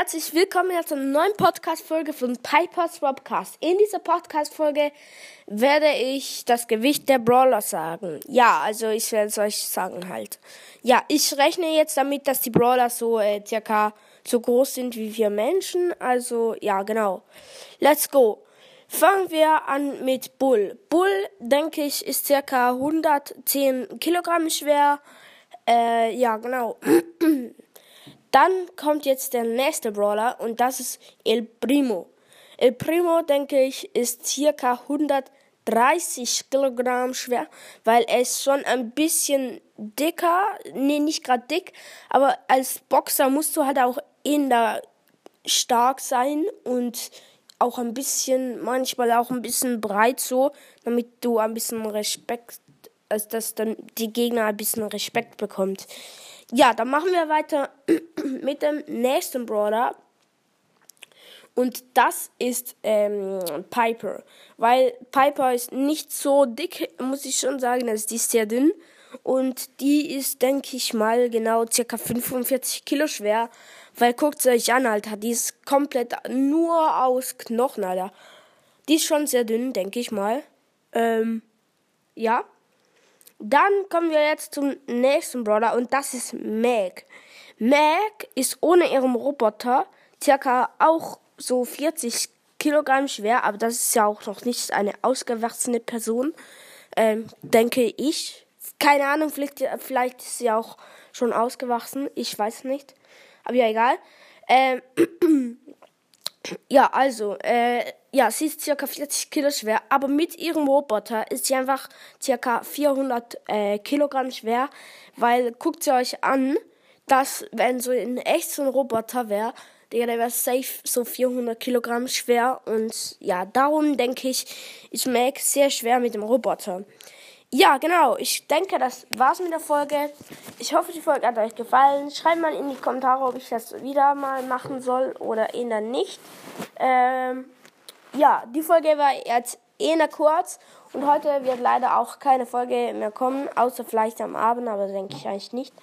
herzlich willkommen zu einer neuen Podcast-Folge von Piper's Robcast. In dieser Podcast-Folge werde ich das Gewicht der Brawler sagen. Ja, also ich werde es euch sagen halt. Ja, ich rechne jetzt damit, dass die Brawler so äh, circa so groß sind wie wir Menschen. Also, ja, genau. Let's go. Fangen wir an mit Bull. Bull, denke ich, ist circa 110 Kilogramm schwer. Äh, ja, genau. Dann kommt jetzt der nächste Brawler und das ist El Primo. El Primo, denke ich, ist circa 130 Kilogramm schwer, weil er ist schon ein bisschen dicker. Nee, nicht gerade dick, aber als Boxer musst du halt auch in der stark sein und auch ein bisschen, manchmal auch ein bisschen breit so, damit du ein bisschen Respekt, also dass dann die Gegner ein bisschen Respekt bekommt. Ja, dann machen wir weiter mit dem nächsten Brawler. Und das ist ähm, Piper. Weil Piper ist nicht so dick, muss ich schon sagen. Also die ist sehr dünn. Und die ist, denke ich mal, genau circa 45 Kilo schwer. Weil guckt sie euch an, Alter. Die ist komplett nur aus Knochen, Alter. Die ist schon sehr dünn, denke ich mal. Ähm, ja. Dann kommen wir jetzt zum nächsten Brawler und das ist Meg. Meg ist ohne ihren Roboter circa auch so 40 Kilogramm schwer, aber das ist ja auch noch nicht eine ausgewachsene Person, ähm, denke ich. Keine Ahnung, vielleicht, vielleicht ist sie auch schon ausgewachsen, ich weiß nicht. Aber ja, egal. Ähm, ja, also, äh, ja, sie ist circa 40 Kilo schwer, aber mit ihrem Roboter ist sie einfach circa 400 äh, Kilogramm schwer, weil guckt sie euch an, dass wenn so in echt so ein Roboter wäre, der wäre safe so 400 Kilogramm schwer und ja, darum denke ich, ist Mac sehr schwer mit dem Roboter. Ja, genau. Ich denke, das war's mit der Folge. Ich hoffe, die Folge hat euch gefallen. Schreibt mal in die Kommentare, ob ich das wieder mal machen soll oder eher nicht. Ähm, ja, die Folge war jetzt eher kurz und heute wird leider auch keine Folge mehr kommen, außer vielleicht am Abend, aber denke ich eigentlich nicht.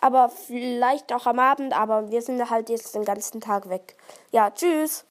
Aber vielleicht auch am Abend, aber wir sind halt jetzt den ganzen Tag weg. Ja, tschüss.